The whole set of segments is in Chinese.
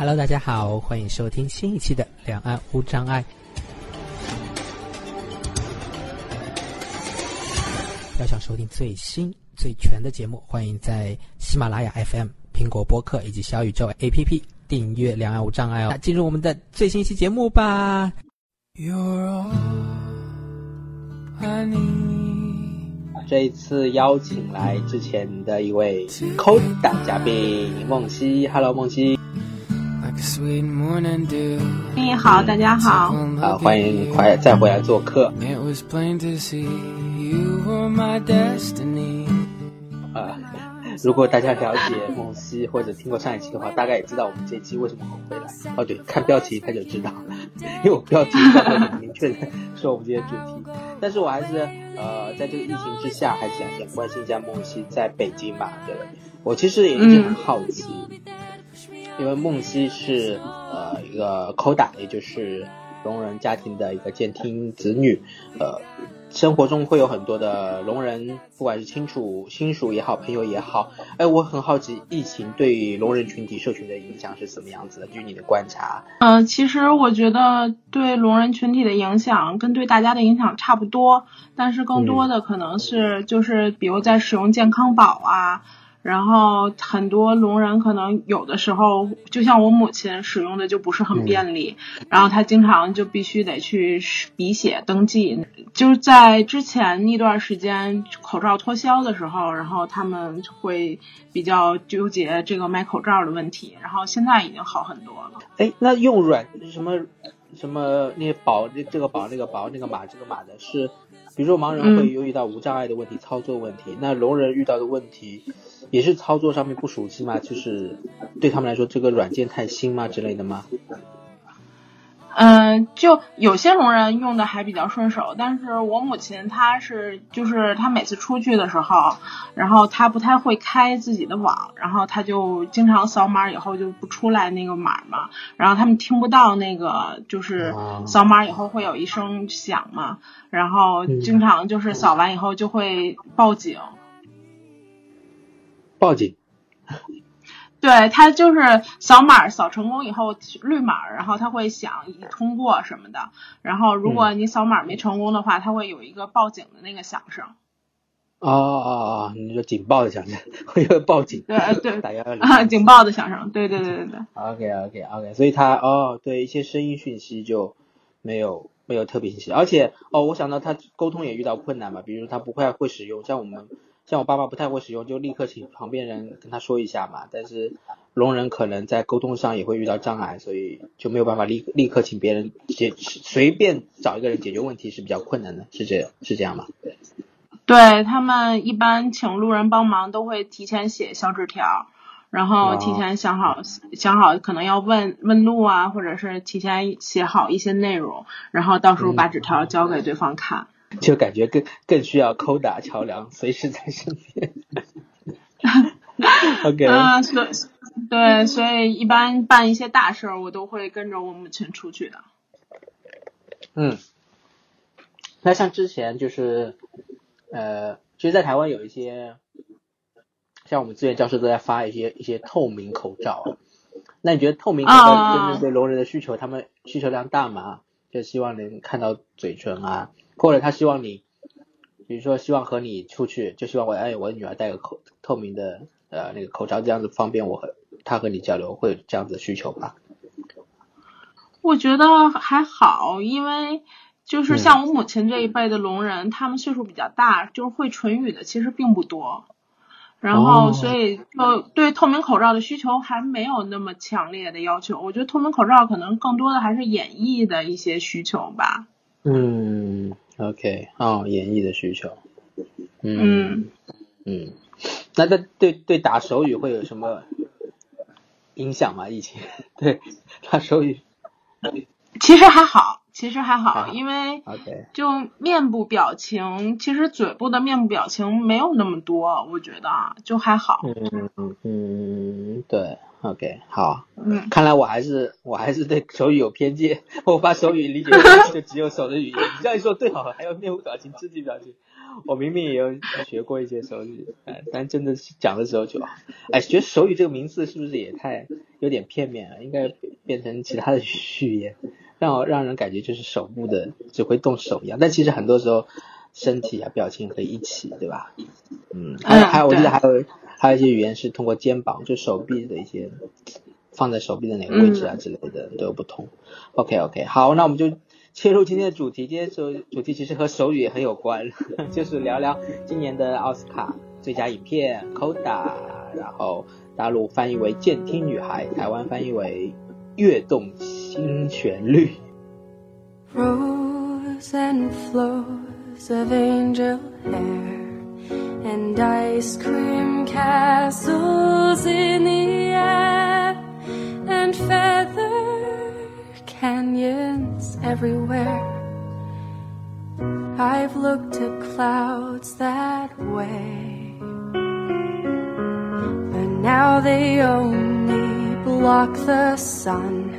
Hello，大家好，欢迎收听新一期的《两岸无障碍》。要想收听最新最全的节目，欢迎在喜马拉雅 FM、苹果播客以及小宇宙 APP 订阅《两岸无障碍》哦。那进入我们的最新一期节目吧。这一次邀请来之前的一位 Coda 嘉宾梦溪，Hello，梦溪。你好，大家好。啊，欢迎你快再回来做客。啊，如果大家了解梦溪或者听过上一期的话，大概也知道我们这一期为什么会回来。哦，对，看标题他就知道，因为我标题上面很明确的说我们这些主题。但是我还是呃，在这个疫情之下，还是想先关心一下梦溪在北京吧，对？我其实也一直很好奇。因为梦溪是呃一个 Coda，也就是聋人家庭的一个监听子女，呃，生活中会有很多的聋人，不管是亲属、亲属也好，朋友也好，哎，我很好奇，疫情对聋人群体社群的影响是什么样子的？据你的观察，呃，其实我觉得对聋人群体的影响跟对大家的影响差不多，但是更多的可能是就是比如在使用健康宝啊。然后很多聋人可能有的时候，就像我母亲使用的就不是很便利，然后她经常就必须得去笔写登记。就是在之前那段时间口罩脱销的时候，然后他们会比较纠结这个买口罩的问题，然后现在已经好很多了。哎，那用软什么什么那些保这这个保那个保那个码这个码的是，比如说盲人会有遇到无障碍的问题、操作问题，那聋人遇到的问题。也是操作上面不熟悉吗？就是对他们来说，这个软件太新吗之类的吗？嗯，就有些聋人用的还比较顺手，但是我母亲她是，就是她每次出去的时候，然后她不太会开自己的网，然后她就经常扫码以后就不出来那个码嘛，然后他们听不到那个，就是扫码以后会有一声响嘛，然后经常就是扫完以后就会报警。报警，对他就是扫码扫成功以后绿码，然后他会响已通过什么的，然后如果你扫码没成功的话，他会有一个报警的那个响声。哦哦哦，你说警报的响声，会有报警，对对，打幺幺零啊，警报的响声，对对对对对。OK OK OK，所以他哦，对一些声音讯息就没有没有特别信息，而且哦，我想到他沟通也遇到困难嘛，比如他不会会使用，像我们。像我爸爸不太会使用，就立刻请旁边人跟他说一下嘛。但是聋人可能在沟通上也会遇到障碍，所以就没有办法立立刻请别人解，随便找一个人解决问题是比较困难的，是这是这样吗？对他们一般请路人帮忙都会提前写小纸条，然后提前想好想好可能要问问路啊，或者是提前写好一些内容，然后到时候把纸条交给对方看。就感觉更更需要抠打桥梁，随时在身边。OK。啊，所对，所以一般办一些大事儿，我都会跟着我母亲出去的。嗯。那像之前就是，呃，其实，在台湾有一些，像我们资源教师都在发一些一些透明口罩。那你觉得透明口罩真正对聋人的需求，他们需求量大吗？就希望能看到嘴唇啊。或者他希望你，比如说希望和你出去，就希望我哎，我女儿戴个口透明的呃那个口罩，这样子方便我和他和你交流，会有这样子的需求吧？我觉得还好，因为就是像我母亲这一辈的聋人，他们岁数比较大，就是会唇语的其实并不多，然后所以就对透明口罩的需求还没有那么强烈的要求。我觉得透明口罩可能更多的还是演绎的一些需求吧。嗯。OK，哦，演绎的需求，嗯。嗯，那对对对打手语会有什么影响吗？疫情？对打手语，其实还好，其实还好，因为就面部表情，其实嘴部的面部表情没有那么多，我觉得就还好。嗯嗯嗯，对，OK，好，嗯，看来我还是我还是对手语有偏见，我把手语理解 就只有手的语言。你这样一说对哦，还有面部表情、肢体表情，我明明也有学过一些手语，哎，但真的是讲的时候就，哎，觉得手语这个名字是不是也太有点片面了？应该变成其他的语言，让让人感觉就是手部的只会动手一样。但其实很多时候身体啊、表情可以一起，对吧？嗯，还有还有，我记得还有还有一些语言是通过肩膀，就手臂的一些。放在手臂的哪个位置啊之类的都有不同。OK OK，好，那我们就切入今天的主题。今天主主题其实和手语也很有关，就是聊聊今年的奥斯卡最佳影片《Coda》，然后大陆翻译为《健听女孩》，台湾翻译为《跃动新旋律》。Rose and flows of angel hair and ice cream castles in the air. and feather canyons everywhere. I've looked at clouds that way, but now they only block the sun.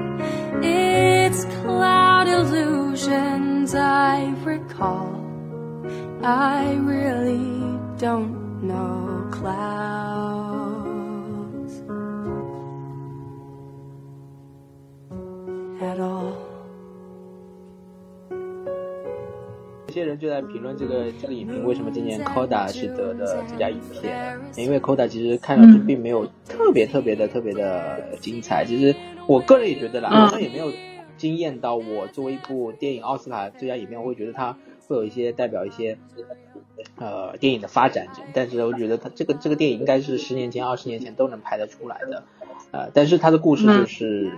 it's cloud illusions I recall. I really don't know clouds. at all. 有些人就在评论这个这个影评为什么今年 Coda 是得的最佳影片？因为 Coda 其实看上去并没有特别特别的特别的精彩。其实我个人也觉得啦，好像也没有惊艳到我。作为一部电影奥斯卡最佳影片，我会觉得它会有一些代表一些呃电影的发展。但是我觉得它这个这个电影应该是十年前、二十年前都能拍得出来的。呃，但是它的故事就是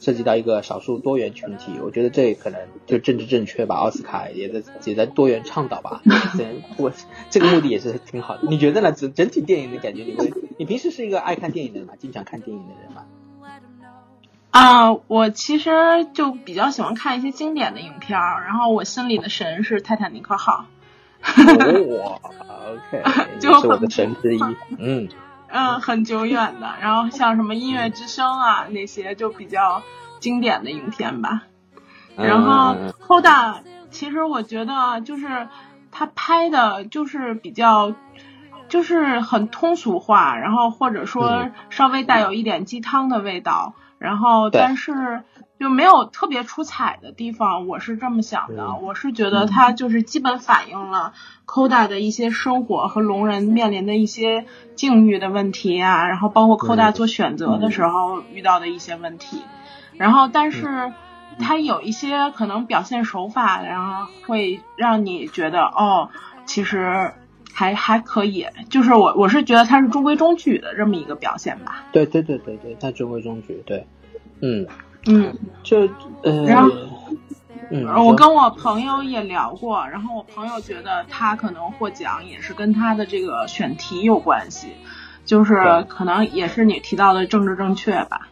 涉及到一个少数多元群体，我觉得这可能就政治正确吧。奥斯卡也在也在多元倡导吧，我这个目的也是挺好的。你觉得呢？整整体电影的感觉，你会你平时是一个爱看电影的人吗？经常看电影的人吗？啊，我其实就比较喜欢看一些经典的影片儿，然后我心里的神是泰坦尼克号。哇，OK，就是我的神之一，嗯。嗯，很久远的，然后像什么音乐之声啊那些就比较经典的影片吧。然后 Hoda，其实我觉得就是他拍的就是比较就是很通俗化，然后或者说稍微带有一点鸡汤的味道，然后但是。就没有特别出彩的地方，我是这么想的。我是觉得它就是基本反映了 Koda 的一些生活和聋人面临的一些境遇的问题啊，然后包括 Koda 做选择的时候遇到的一些问题。然后，但是它有一些可能表现手法，然后会让你觉得哦，其实还还可以。就是我我是觉得他是中规中矩的这么一个表现吧。对对对对对，他中规中矩。对，嗯。嗯，就呃，然后，嗯，我跟我朋友也聊过，然后我朋友觉得他可能获奖也是跟他的这个选题有关系，就是可能也是你提到的政治正确吧。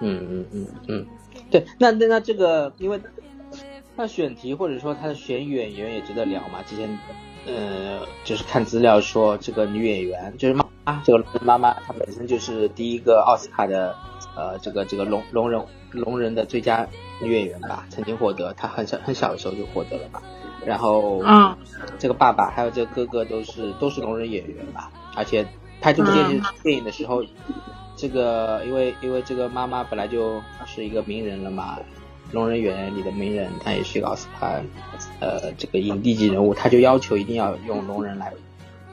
嗯嗯嗯嗯，对，那那那这个，因为他选题或者说他的选演员也值得聊嘛。之前呃，就是看资料说这个女演员就是妈妈，这个妈妈她本身就是第一个奥斯卡的呃这个这个聋聋人。聋人的最佳女演员吧，曾经获得，她很小很小的时候就获得了吧。然后，嗯，这个爸爸还有这个哥哥都是都是聋人演员吧。而且拍这部电视电影的时候，这个因为因为这个妈妈本来就是一个名人了嘛，聋人演员里的名人，他也是一个奥斯卡呃这个影帝级人物，他就要求一定要用聋人来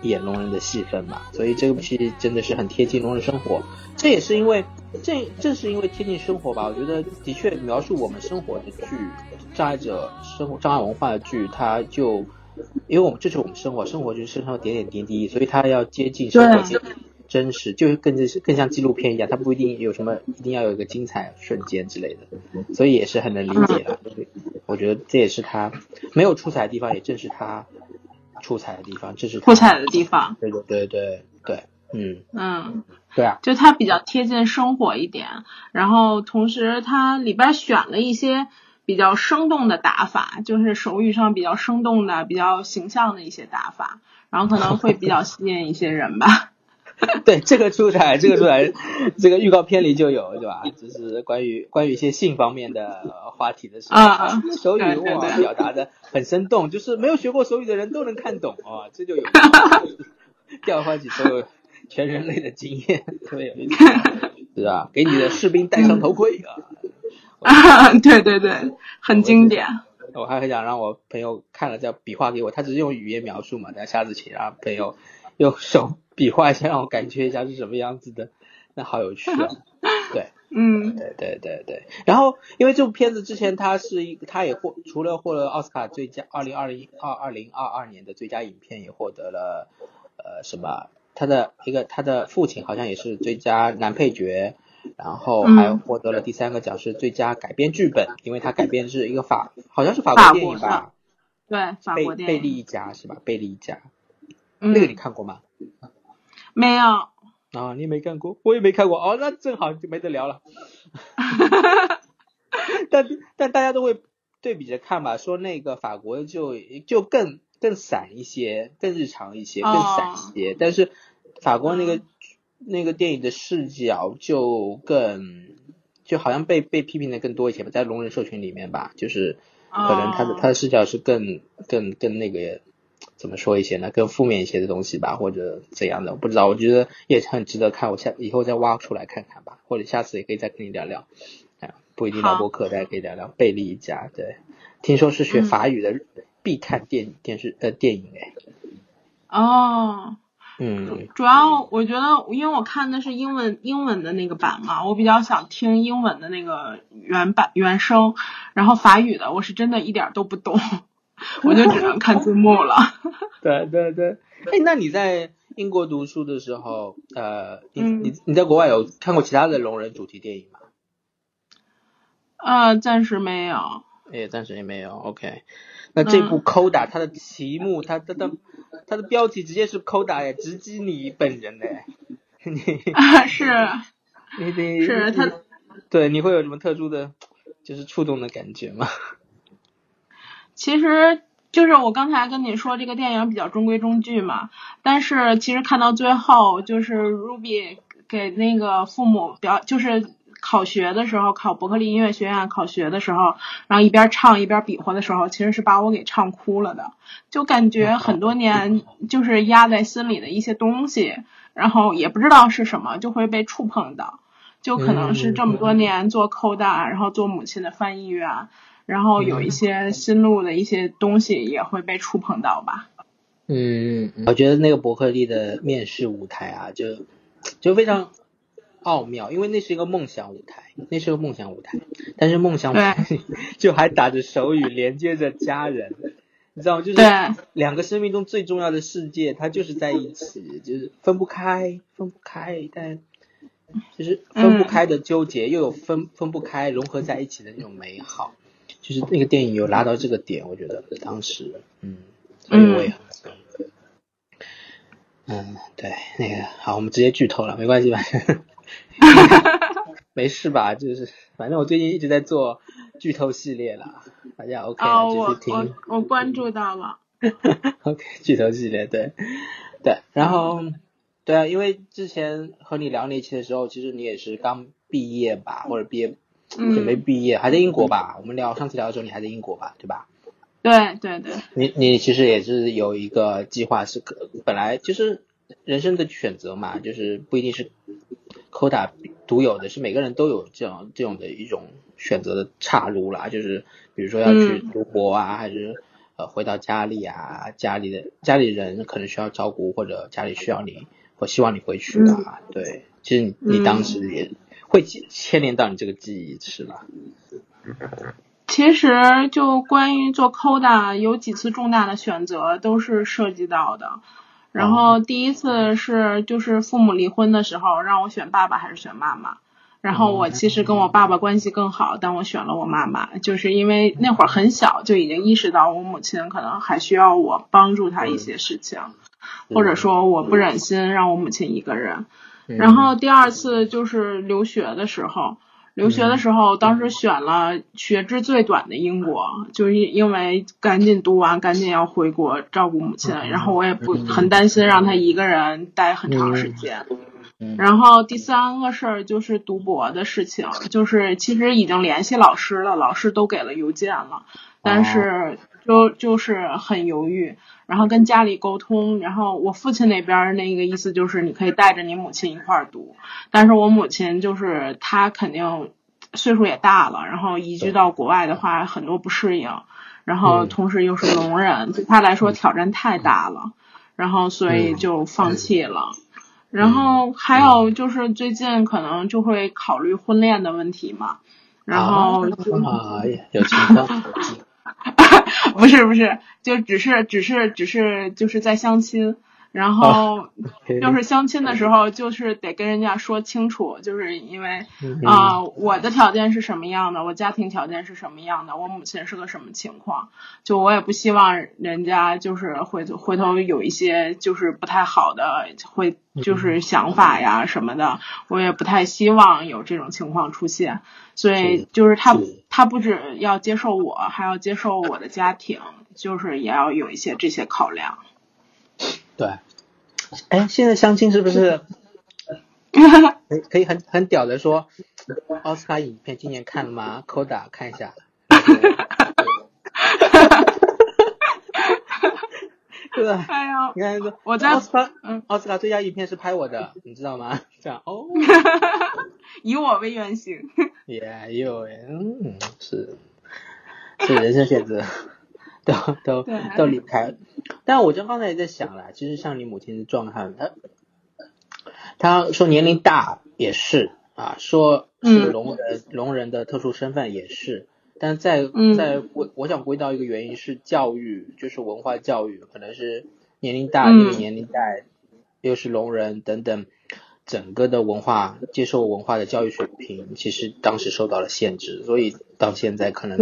演聋人的戏份嘛。所以这部戏真的是很贴近聋人生活。这也是因为。正正是因为贴近生活吧，我觉得的确描述我们生活的剧，障碍者生活障碍文化的剧，它就因为我们这是我们生活，生活就是生活点点滴滴，所以它要接近生活真实，就是更是更像纪录片一样，它不一定有什么一定要有一个精彩瞬间之类的，所以也是很能理解的。我觉得这也是他没有出彩的地方，也正是他出彩的地方，这是出彩的地方。对对对对对，嗯嗯，对啊，就它比较贴近生活一点，然后同时它里边选了一些比较生动的打法，就是手语上比较生动的、比较形象的一些打法，然后可能会比较吸引一些人吧。对这个出彩，这个出彩，这个预告片里就有，对吧？就是关于关于一些性方面的话题的时候，手语哇表达的很生动，就是没有学过手语的人都能看懂啊，这就有 调唤起所有全人类的经验，特别有意思，是吧？给你的士兵戴上头盔啊！啊，对对对，很经典。我还很想让我朋友看了再比划给我，他只是用语言描述嘛，等下次请让朋友用手。比划一下，让我感觉一下是什么样子的，那好有趣啊！对，嗯，对对对对。然后，因为这部片子之前它是一，它也获除了获了奥斯卡最佳二零二零二二零二二年的最佳影片，也获得了呃什么？他的一个他的父亲好像也是最佳男配角，然后还获得了第三个奖是最佳改编剧本，因为他改编是一个法，好像是法国电影吧？对，法国电影。贝贝利一家是吧？贝利一家，那个你看过吗？没有啊，你没看过，我也没看过哦，那正好就没得聊了。但但大家都会对比着看吧，说那个法国就就更更散一些，更日常一些，更散一些。但是法国那个那个电影的视角就更就好像被被批评的更多一些吧，在聋人社群里面吧，就是可能他的他的视角是更更更那个。怎么说一些呢？更负面一些的东西吧，或者怎样的？我不知道。我觉得也很值得看，我下以后再挖出来看看吧，或者下次也可以再跟你聊聊。啊，不一定聊播客，大家可以聊聊贝利一家。对，听说是学法语的必看电电视呃电影哎。哦。嗯。主要我觉得，因为我看的是英文英文的那个版嘛，我比较想听英文的那个原版原声，然后法语的我是真的一点都不懂。我就只能看字幕了。对对对，哎，那你在英国读书的时候，呃，你你你在国外有看过其他的聋人主题电影吗？呃，暂时没有。哎，暂时也没有。OK，那这部《Coda》它的题目，它它的它的标题直接是 Coda 哎，直击你本人哎。啊，是。你得是他。对，你会有什么特殊的，就是触动的感觉吗？其实就是我刚才跟你说这个电影比较中规中矩嘛，但是其实看到最后，就是 Ruby 给那个父母表，就是考学的时候，考伯克利音乐学院考学的时候，然后一边唱一边比划的时候，其实是把我给唱哭了的，就感觉很多年就是压在心里的一些东西，然后也不知道是什么，就会被触碰到，就可能是这么多年做扣大，然后做母亲的翻译员。然后有一些新路的一些东西也会被触碰到吧。嗯，我觉得那个伯克利的面试舞台啊，就就非常奥妙，因为那是一个梦想舞台，那是个梦想舞台，但是梦想舞台 就还打着手语连接着家人，你知道吗？就是两个生命中最重要的世界，它就是在一起，就是分不开，分不开，但就是分不开的纠结，又有分分不开融合在一起的那种美好。就是那个电影有拉到这个点，我觉得当时，嗯，所以我也很，嗯，对，那个好，我们直接剧透了，没关系吧？没事吧？就是反正我最近一直在做剧透系列了，大家 OK 继续听。我我我关注到了。OK，剧透系列，对对，然后对啊，因为之前和你聊那期的时候，其实你也是刚毕业吧，或者毕业。准备毕业，还在英国吧？我们聊上次聊的时候，你还在英国吧？对吧？对对对。你你其实也是有一个计划，是可本来就是人生的选择嘛，就是不一定是 Coda 独有的，是每个人都有这样这种的一种选择的岔路啦。就是比如说要去读博啊，还是呃回到家里啊，家里的家里人可能需要照顾，或者家里需要你，或希望你回去啊。对，其实你你当时也。会牵连到你这个记忆是吧？其实就关于做 Coda，有几次重大的选择都是涉及到的。然后第一次是就是父母离婚的时候，让我选爸爸还是选妈妈。然后我其实跟我爸爸关系更好，但我选了我妈妈，就是因为那会儿很小就已经意识到我母亲可能还需要我帮助她一些事情，或者说我不忍心让我母亲一个人。然后第二次就是留学的时候，留学的时候当时选了学制最短的英国，就是因为赶紧读完，赶紧要回国照顾母亲，然后我也不很担心让她一个人待很长时间。然后第三个事儿就是读博的事情，就是其实已经联系老师了，老师都给了邮件了，但是就就是很犹豫，然后跟家里沟通，然后我父亲那边那个意思就是你可以带着你母亲一块儿读，但是我母亲就是她肯定岁数也大了，然后移居到国外的话很多不适应，然后同时又是聋人，对她来说挑战太大了，然后所以就放弃了。然后还有就是最近可能就会考虑婚恋的问题嘛，然后啊有情况，不是不是，就只是只是只是就是在相亲。然后就是相亲的时候，就是得跟人家说清楚，就是因为啊，我的条件是什么样的，我家庭条件是什么样的，我母亲是个什么情况，就我也不希望人家就是回头回头有一些就是不太好的会就是想法呀什么的，我也不太希望有这种情况出现，所以就是他他不止要接受我，还要接受我的家庭，就是也要有一些这些考量。对，哎，现在相亲是不是可 以可以很很屌的说，奥斯卡影片今年看了吗？扣打看一下。对吧？哎呀，你看，我在奥斯卡，嗯，奥斯卡最佳影片是拍我的，你知道吗？这样哦，以我为原型。也有，嗯，是是人生选择。都都都离不开，但我就刚才也在想了，其实像你母亲的状态，她她说年龄大也是啊，说是聋人聋人的特殊身份也是，但在在我我想归到一个原因是教育，就是文化教育，可能是年龄大这个年龄代又是聋人等等。整个的文化接受文化的教育水平，其实当时受到了限制，所以到现在可能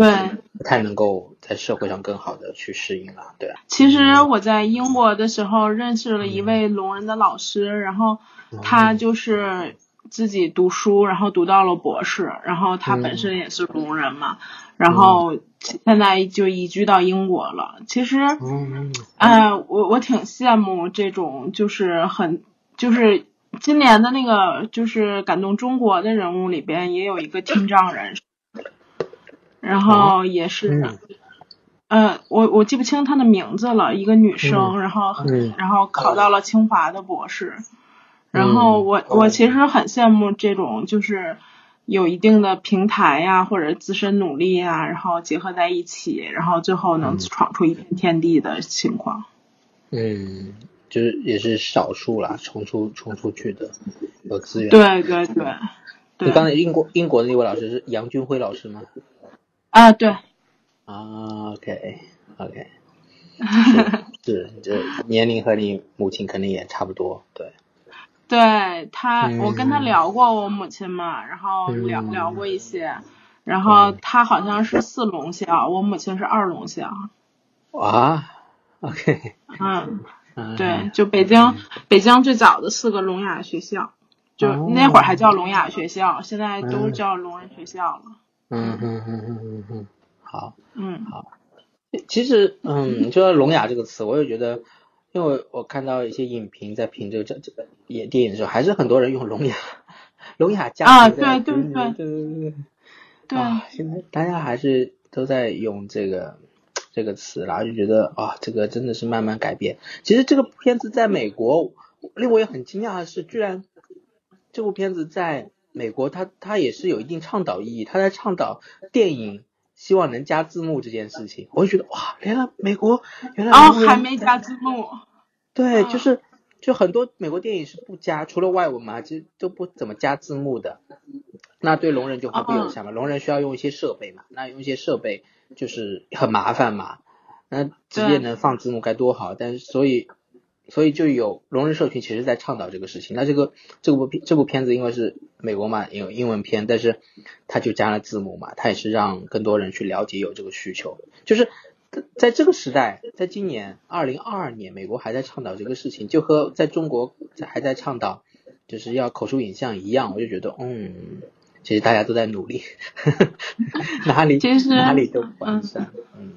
不太能够在社会上更好的去适应了。对，其实我在英国的时候认识了一位聋人的老师，然后他就是自己读书，然后读到了博士，然后他本身也是聋人嘛，然后现在就移居到英国了。其实，哎，我我挺羡慕这种，就是很就是。今年的那个就是感动中国的人物里边也有一个听障人士，然后也是，呃，我我记不清她的名字了，一个女生，然后然后考到了清华的博士，然后我我其实很羡慕这种就是有一定的平台呀或者自身努力呀，然后结合在一起，然后最后能闯出一片天地的情况。嗯。就是也是少数啦，冲出冲出去的有资源。对对对。你刚才英国英国的那位老师是杨军辉老师吗？啊，对。啊，OK OK。是，这年龄和你母亲肯定也差不多，对。对他，我跟他聊过我母亲嘛，然后聊聊过一些，然后他好像是四龙校，我母亲是二龙校。啊，OK。嗯。对，就北京，北京最早的四个聋哑学校，就那会儿还叫聋哑学校，现在都叫聋人学校了。嗯嗯嗯嗯嗯嗯，好，嗯好。其实，嗯，说到聋哑这个词，我也觉得，因为我看到一些影评在评这个这这个演电影的时候，还是很多人用聋哑，聋哑加啊，对对对对对对对，啊，现在大家还是都在用这个。这个词，然后就觉得啊，这个真的是慢慢改变。其实这个片子在美国，令我也很惊讶的是，居然这部片子在美国，它它也是有一定倡导意义。它在倡导电影希望能加字幕这件事情，我就觉得哇，原来美国原来哦还没加字幕，对，就是就很多美国电影是不加，除了外文嘛，其实都不怎么加字幕的。那对聋人就很不友善嘛，聋人需要用一些设备嘛，那用一些设备。就是很麻烦嘛，那直接能放字幕该多好，但是所以所以就有聋人社群其实在倡导这个事情。那这个这部片这部片子因为是美国嘛，有英文片，但是它就加了字幕嘛，它也是让更多人去了解有这个需求。就是在这个时代，在今年二零二二年，美国还在倡导这个事情，就和在中国还在倡导就是要口述影像一样，我就觉得，嗯，其实大家都在努力，哪里其实哪里都完善，嗯。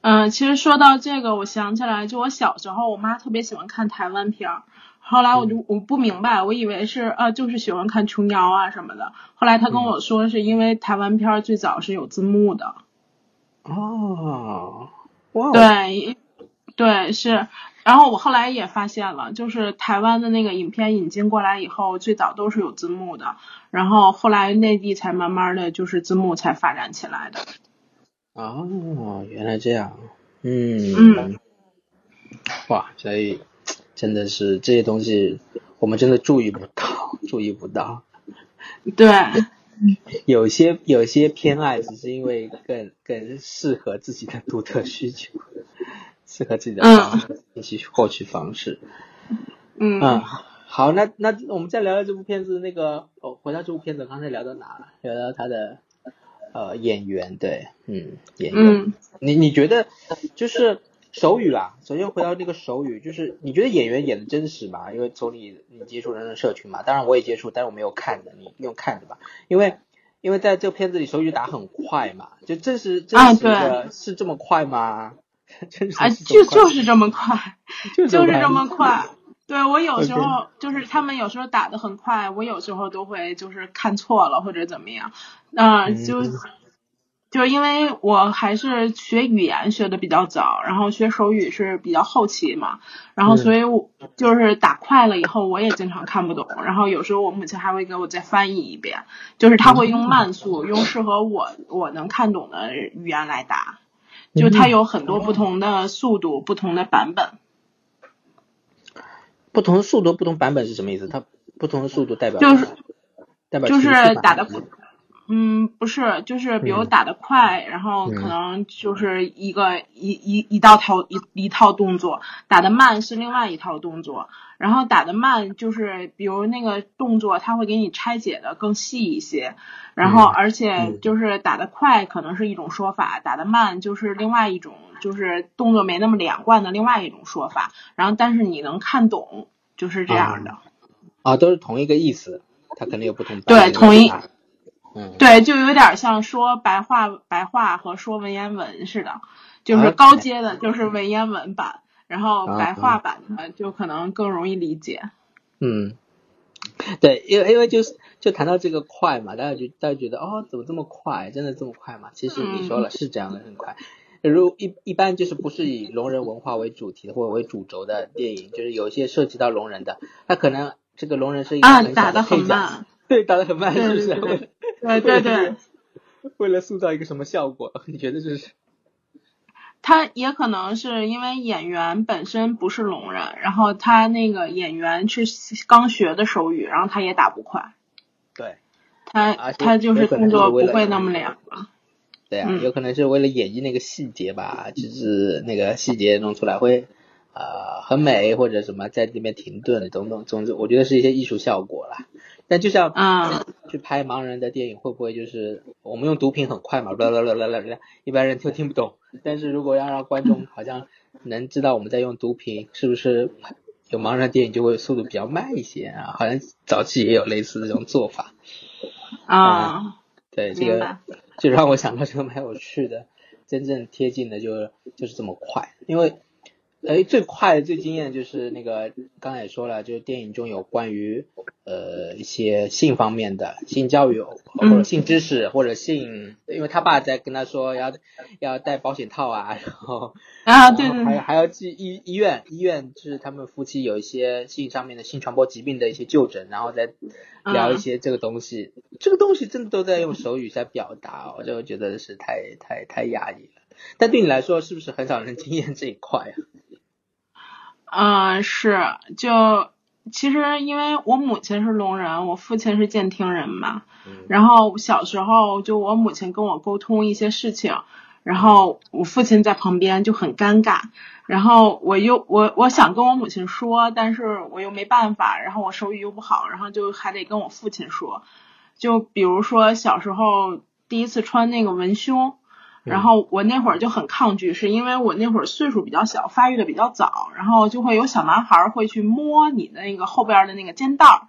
嗯，其实说到这个，我想起来，就我小时候，我妈特别喜欢看台湾片儿。后来我就我不明白，我以为是呃，就是喜欢看琼瑶啊什么的。后来她跟我说，是因为台湾片儿最早是有字幕的。哦，哇，对，对是。然后我后来也发现了，就是台湾的那个影片引进过来以后，最早都是有字幕的。然后后来内地才慢慢的就是字幕才发展起来的。哦，原来这样，嗯，嗯，哇，所以真的是这些东西，我们真的注意不到，注意不到。对，有些有些偏爱，只是因为更更适合自己的独特需求，适合自己的方式信息获取方式。嗯嗯，好，那那我们再聊聊这部片子，那个哦，回到这部片子，刚才聊到哪了？聊到他的。呃，演员对，嗯，演员，你你觉得就是手语啦？首先回到那个手语，就是你觉得演员演的真实吗？因为从你你接触人的社群嘛，当然我也接触，但是我没有看的，你用看的吧？因为因为在这个片子里手语打很快嘛，就真实真实的是这么快吗？啊，就就是这么快，就是这么快。对我有时候就是他们有时候打的很快，我有时候都会就是看错了或者怎么样，嗯，就就是因为我还是学语言学的比较早，然后学手语是比较后期嘛，然后所以我就是打快了以后我也经常看不懂，然后有时候我母亲还会给我再翻译一遍，就是他会用慢速，用适合我我能看懂的语言来打，就它有很多不同的速度，不同的版本。不同的速度、不同版本是什么意思？它不同的速度代表就是代表就是打的，嗯，不是，就是比如打的快，然后可能就是一个一一一道套一一套动作，打的慢是另外一套动作，然后打的慢就是比如那个动作，它会给你拆解的更细一些，然后而且就是打的快可能是一种说法，打的慢就是另外一种。就是动作没那么连贯的另外一种说法，然后但是你能看懂，就是这样的。啊，都是同一个意思，它肯定有不同。对，同一。嗯。对，就有点像说白话白话和说文言文似的，就是高阶的，就是文言文版，然后白话版的就可能更容易理解。嗯，对，因为因为就是就谈到这个快嘛，大家就大家觉得哦，怎么这么快？真的这么快吗？其实你说了是这样的，很快。如一一般就是不是以聋人文化为主题或者为主轴的电影，就是有一些涉及到聋人的，他可能这个聋人是一个很打的很慢，对，打的很慢，是不是？对对 对，为了塑造一个什么效果？你觉得这是？他也可能是因为演员本身不是聋人，然后他那个演员是刚学的手语，然后他也打不快。对，他他就是动作不会那么连贯。对啊，有可能是为了演绎那个细节吧，就是那个细节弄出来会呃很美或者什么，在这边停顿等等，总之我觉得是一些艺术效果啦。但就像啊，去拍盲人的电影会不会就是我们用读屏很快嘛，啦啦啦啦啦啦，一般人就听不懂。但是如果要让观众好像能知道我们在用读屏，是不是有盲人电影就会速度比较慢一些啊？好像早期也有类似这种做法啊。对这个。就让我想到这个蛮有趣的，真正贴近的就就是这么快，因为，哎，最快最惊艳就是那个刚才也说了，就是电影中有关于呃一些性方面的性教育或者性知识或者性，因为他爸在跟他说要要戴保险套啊，然后啊对对，还还要去医医院医院就是他们夫妻有一些性上面的性传播疾病的一些就诊，然后再聊一些这个东西。这个东西真的都在用手语在表达，我就觉得是太太太压抑了。但对你来说，是不是很少人经验这一块啊？嗯，是。就其实因为我母亲是聋人，我父亲是健听人嘛。然后小时候就我母亲跟我沟通一些事情，然后我父亲在旁边就很尴尬，然后我又我我想跟我母亲说，但是我又没办法，然后我手语又不好，然后就还得跟我父亲说，就比如说小时候第一次穿那个文胸。然后我那会儿就很抗拒，是因为我那会儿岁数比较小，发育的比较早，然后就会有小男孩会去摸你的那个后边的那个肩带儿，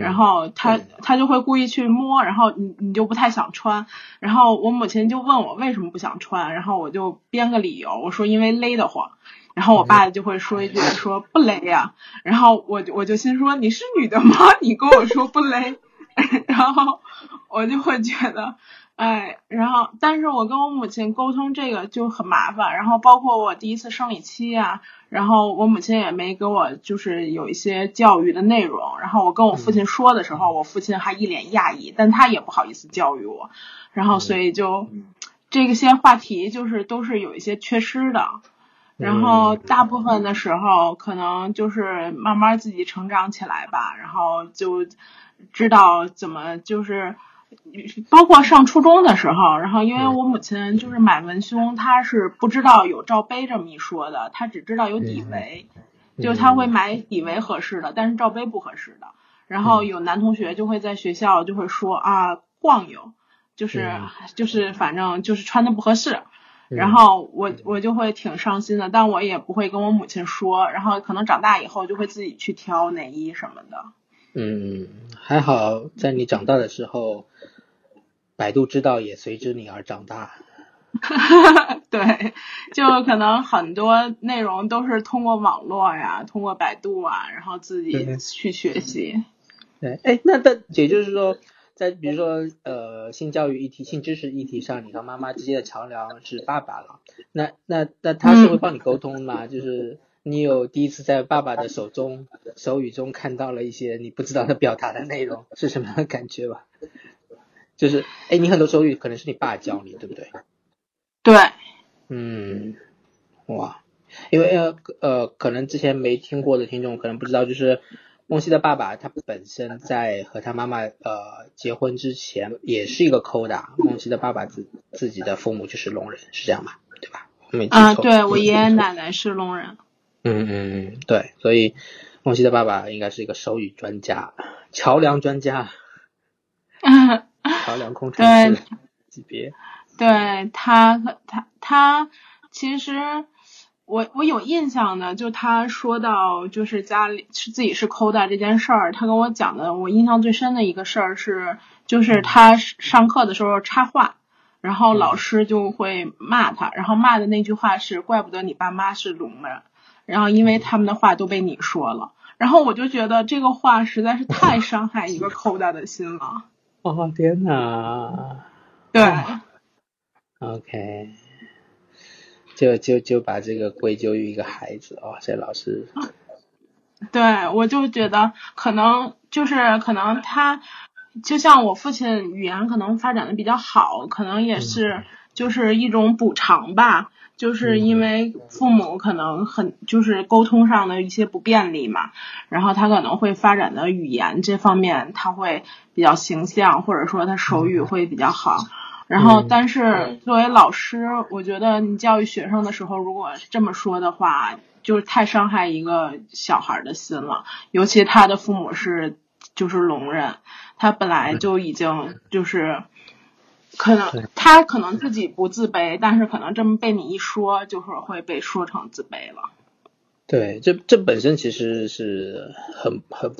然后他他就会故意去摸，然后你你就不太想穿，然后我母亲就问我为什么不想穿，然后我就编个理由，我说因为勒得慌，然后我爸就会说一句说不勒呀，然后我我就心说你是女的吗？你跟我说不勒，然后我就会觉得。哎，然后，但是我跟我母亲沟通这个就很麻烦，然后包括我第一次生理期啊，然后我母亲也没给我就是有一些教育的内容，然后我跟我父亲说的时候，我父亲还一脸讶异，但他也不好意思教育我，然后所以就这个些话题就是都是有一些缺失的，然后大部分的时候可能就是慢慢自己成长起来吧，然后就知道怎么就是。包括上初中的时候，然后因为我母亲就是买文胸，她是不知道有罩杯这么一说的，她只知道有底围，就她会买底围合适的，但是罩杯不合适的。然后有男同学就会在学校就会说啊晃悠，就是就是反正就是穿的不合适，然后我我就会挺伤心的，但我也不会跟我母亲说，然后可能长大以后就会自己去挑内衣什么的。嗯，还好在你长大的时候。百度知道也随之你而长大，对，就可能很多内容都是通过网络呀，通过百度啊，然后自己去学习。对，哎，那那也就是说，在比如说呃性教育议题、性知识议题上，你和妈妈之间的桥梁是爸爸了。那那那他是会帮你沟通吗？就是你有第一次在爸爸的手中手语中看到了一些你不知道他表达的内容，是什么样的感觉吧？就是，哎，你很多手语可能是你爸教你，对不对？对。嗯，哇，因为呃呃，可能之前没听过的听众可能不知道，就是梦溪的爸爸他本身在和他妈妈呃结婚之前也是一个抠的，梦溪的爸爸自自己的父母就是聋人，是这样吧？对吧？没啊，对我爷爷奶奶是聋人。嗯嗯嗯，对，所以梦溪的爸爸应该是一个手语专家，桥梁专家。桥梁工程师级别，对他，他他其实我我有印象的，就他说到就是家里是自己是抠的这件事儿，他跟我讲的，我印象最深的一个事儿是，就是他上课的时候插话，然后老师就会骂他，然后骂的那句话是怪不得你爸妈是聋人，然后因为他们的话都被你说了，然后我就觉得这个话实在是太伤害一个 抠大的心了。哦天哪！对，OK，就就就把这个归咎于一个孩子哦，这老师。对，我就觉得可能就是可能他，就像我父亲语言可能发展的比较好，可能也是就是一种补偿吧。就是因为父母可能很就是沟通上的一些不便利嘛，然后他可能会发展的语言这方面他会比较形象，或者说他手语会比较好。然后，但是作为老师，我觉得你教育学生的时候，如果这么说的话，就是太伤害一个小孩的心了。尤其他的父母是就是聋人，他本来就已经就是。可能他可能自己不自卑，但是可能这么被你一说，就是会被说成自卑了。对，这这本身其实是很很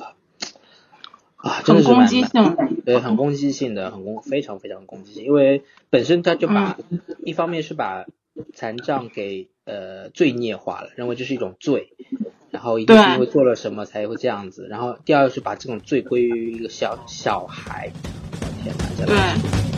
啊，很攻击性的，对，很攻击性的，很攻，非常非常攻击性。因为本身他就把一方面是把残障给呃罪孽化了，认为这是一种罪，然后一定是因为做了什么才会这样子。然后第二是把这种罪归于一个小小孩，天哪，真的。对。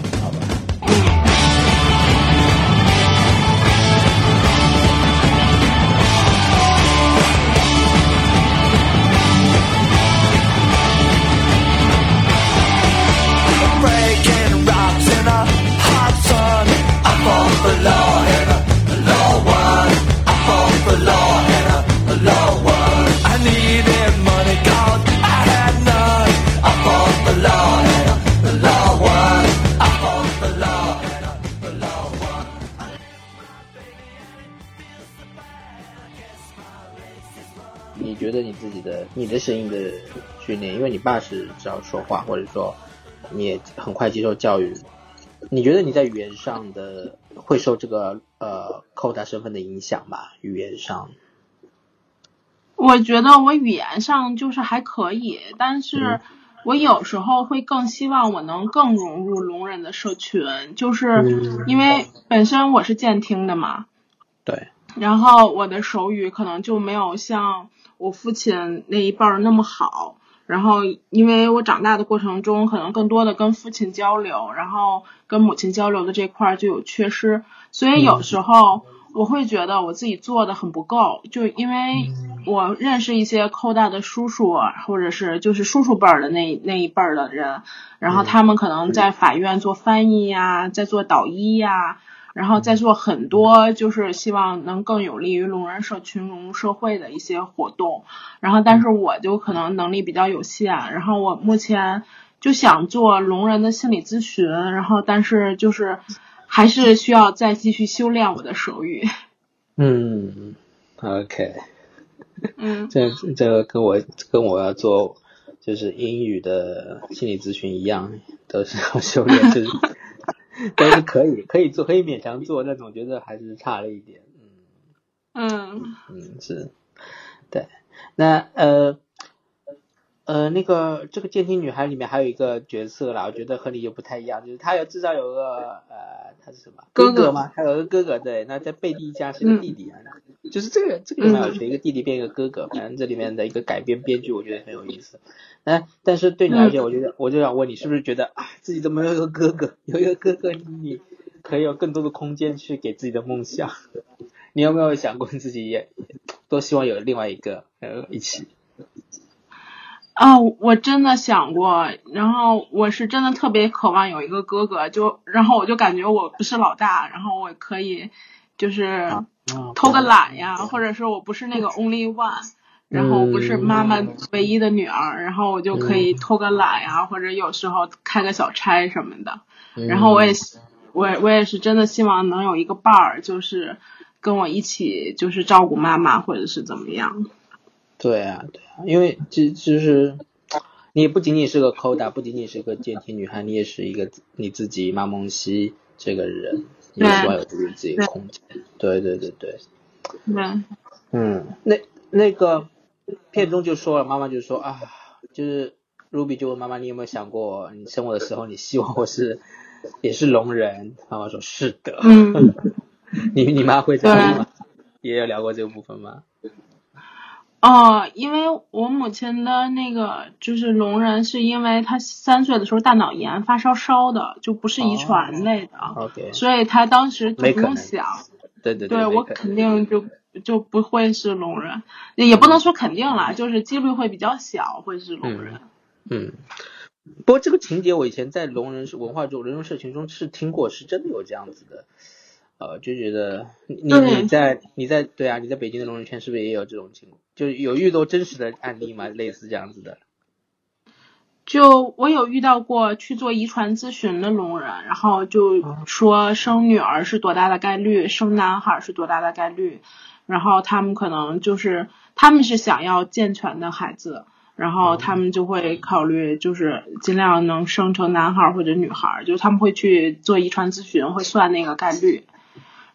你的声音的训练，因为你爸是只要说话，或者说你也很快接受教育，你觉得你在语言上的会受这个呃扣他身份的影响吗？语言上？我觉得我语言上就是还可以，但是我有时候会更希望我能更融入聋人的社群，就是因为本身我是健听的嘛。对。然后我的手语可能就没有像我父亲那一辈儿那么好，然后因为我长大的过程中可能更多的跟父亲交流，然后跟母亲交流的这块儿就有缺失，所以有时候我会觉得我自己做的很不够，就因为我认识一些扣大的叔叔，或者是就是叔叔辈儿的那那一辈儿的人，然后他们可能在法院做翻译呀，在做导医呀。然后再做很多，就是希望能更有利于聋人社群融入社会的一些活动。然后，但是我就可能能力比较有限。然后我目前就想做聋人的心理咨询。然后，但是就是还是需要再继续修炼我的手语。嗯，OK。嗯，这这个跟我跟我要做就是英语的心理咨询一样，都是要修炼。就是。都是可以，可以做，可以勉强做，但总觉得还是差了一点。嗯嗯嗯，是，对。那呃呃，那个这个监听女孩里面还有一个角色啦，我觉得和你又不太一样，就是她有至少有个呃，她是什么哥哥吗？她有个哥哥，对。那在贝蒂一家是个弟弟啊，就是这个这个蛮有趣，一个弟弟变一个哥哥，反正这里面的一个改编编剧，我觉得很有意思。哎，但是对你而言，我觉得我就想问你，是不是觉得啊，自己怎么有一个哥哥，有一个哥哥，你可以有更多的空间去给自己的梦想？你有没有想过自己也多希望有另外一个呃一起？啊，我真的想过，然后我是真的特别渴望有一个哥哥，就然后我就感觉我不是老大，然后我可以就是偷个懒呀，或者是我不是那个 only one。然后不是妈妈唯一的女儿，然后我就可以偷个懒呀，或者有时候开个小差什么的。然后我也，我我也是真的希望能有一个伴儿，就是跟我一起，就是照顾妈妈或者是怎么样。对啊，对啊，因为就就是你不仅仅是个 Koda，不仅仅是个监听女孩，你也是一个你自己马梦溪这个人，你希望有自己自己的空间。对对对对。对。嗯，那那个。片中就说了，妈妈就说啊，就是 Ruby 就问妈妈，你有没有想过，你生我的时候，你希望我是也是聋人？妈妈说是的。嗯。你你妈会这样吗？也有聊过这个部分吗？哦，因为我母亲的那个就是聋人，是因为她三岁的时候大脑炎发烧烧的，就不是遗传类的。OK。所以她当时就不用想。对对对。对我肯定就。就不会是聋人，也不能说肯定啦，就是几率会比较小会是聋人。嗯，不过这个情节我以前在聋人文化中、人人社群中是听过，是真的有这样子的。呃，就觉得你你在你在对啊，你在北京的龙人圈是不是也有这种情况？就有遇到真实的案例吗？类似这样子的？就我有遇到过去做遗传咨询的聋人，然后就说生女儿是多大的概率，生男孩是多大的概率。然后他们可能就是他们是想要健全的孩子，然后他们就会考虑就是尽量能生成男孩或者女孩，就是他们会去做遗传咨询，会算那个概率。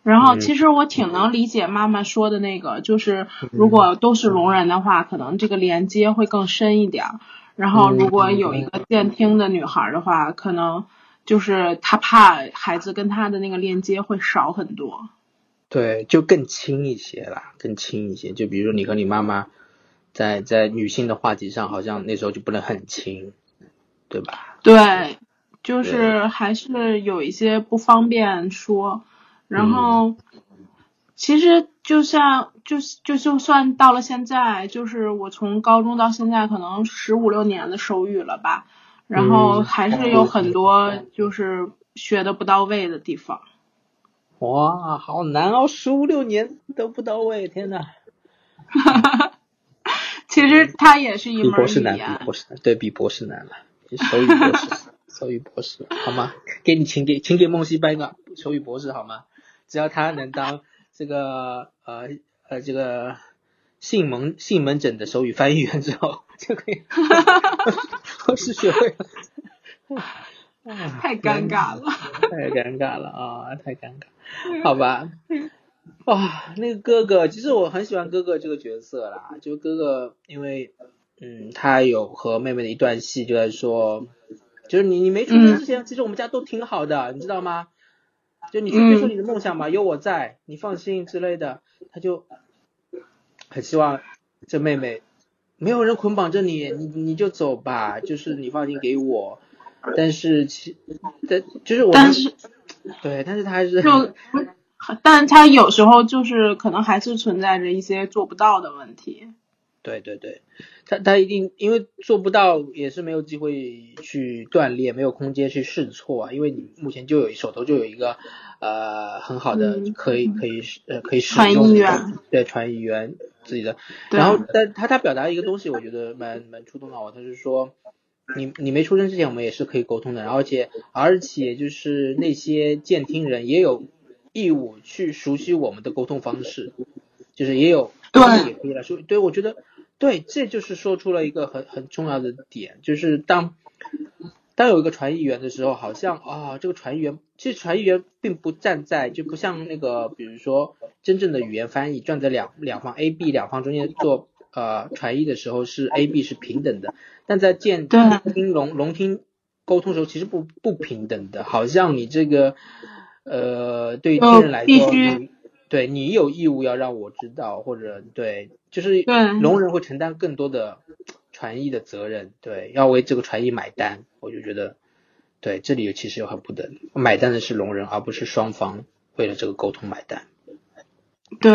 然后其实我挺能理解妈妈说的那个，就是如果都是聋人的话，可能这个连接会更深一点。然后如果有一个健听的女孩的话，可能就是她怕孩子跟她的那个链接会少很多。对，就更轻一些啦，更轻一些。就比如你和你妈妈在在女性的话题上，好像那时候就不能很轻，对吧？对，就是还是有一些不方便说。然后，其实就像就就就算到了现在，就是我从高中到现在，可能十五六年的手语了吧，然后还是有很多就是学的不到位的地方。哇，好难哦，十五六年都不到位，天呐。哈哈，其实它也是一门博士难，比博士难，对比博士难了，手语博士，手语博士，好吗？给你请给请给梦溪颁个手语博士好吗？只要他能当这个呃呃这个性门性门诊的手语翻译员之后，就可以，我是学会了。太尴尬了，太尴尬了啊！太尴尬，好吧。哇，那个哥哥，其实我很喜欢哥哥这个角色啦。就哥哥，因为嗯，他有和妹妹的一段戏，就在说，就是你你没出生之前，其实我们家都挺好的，你知道吗？就你去追求你的梦想吧，有我在，你放心之类的。他就很希望这妹妹没有人捆绑着你，你你就走吧，就是你放心给我。但是其，但就是我，但是，对，但是他还是就，但他有时候就是可能还是存在着一些做不到的问题。对对对，他他一定因为做不到，也是没有机会去锻炼，没有空间去试错啊。因为你目前就有手头就有一个呃很好的可以可以呃可以使用的对传译员自己的，然后但他他表达一个东西，我觉得蛮蛮触动到我，他是说。你你没出生之前，我们也是可以沟通的，而且而且就是那些监听人也有义务去熟悉我们的沟通方式，就是也有对也可以来说，对我觉得对，这就是说出了一个很很重要的点，就是当当有一个传译员的时候，好像啊这个传译员其实传译员并不站在就不像那个比如说真正的语言翻译站在两两方 A B 两方中间做呃传译的时候是 A B 是平等的。但在建听聋聋听沟通的时候，其实不不平等的，好像你这个呃，对于听人来说，对你有义务要让我知道，或者对，就是聋人会承担更多的传译的责任，对，要为这个传译买单，我就觉得，对，这里其实有很不等，买单的是聋人，而不是双方为了这个沟通买单。对，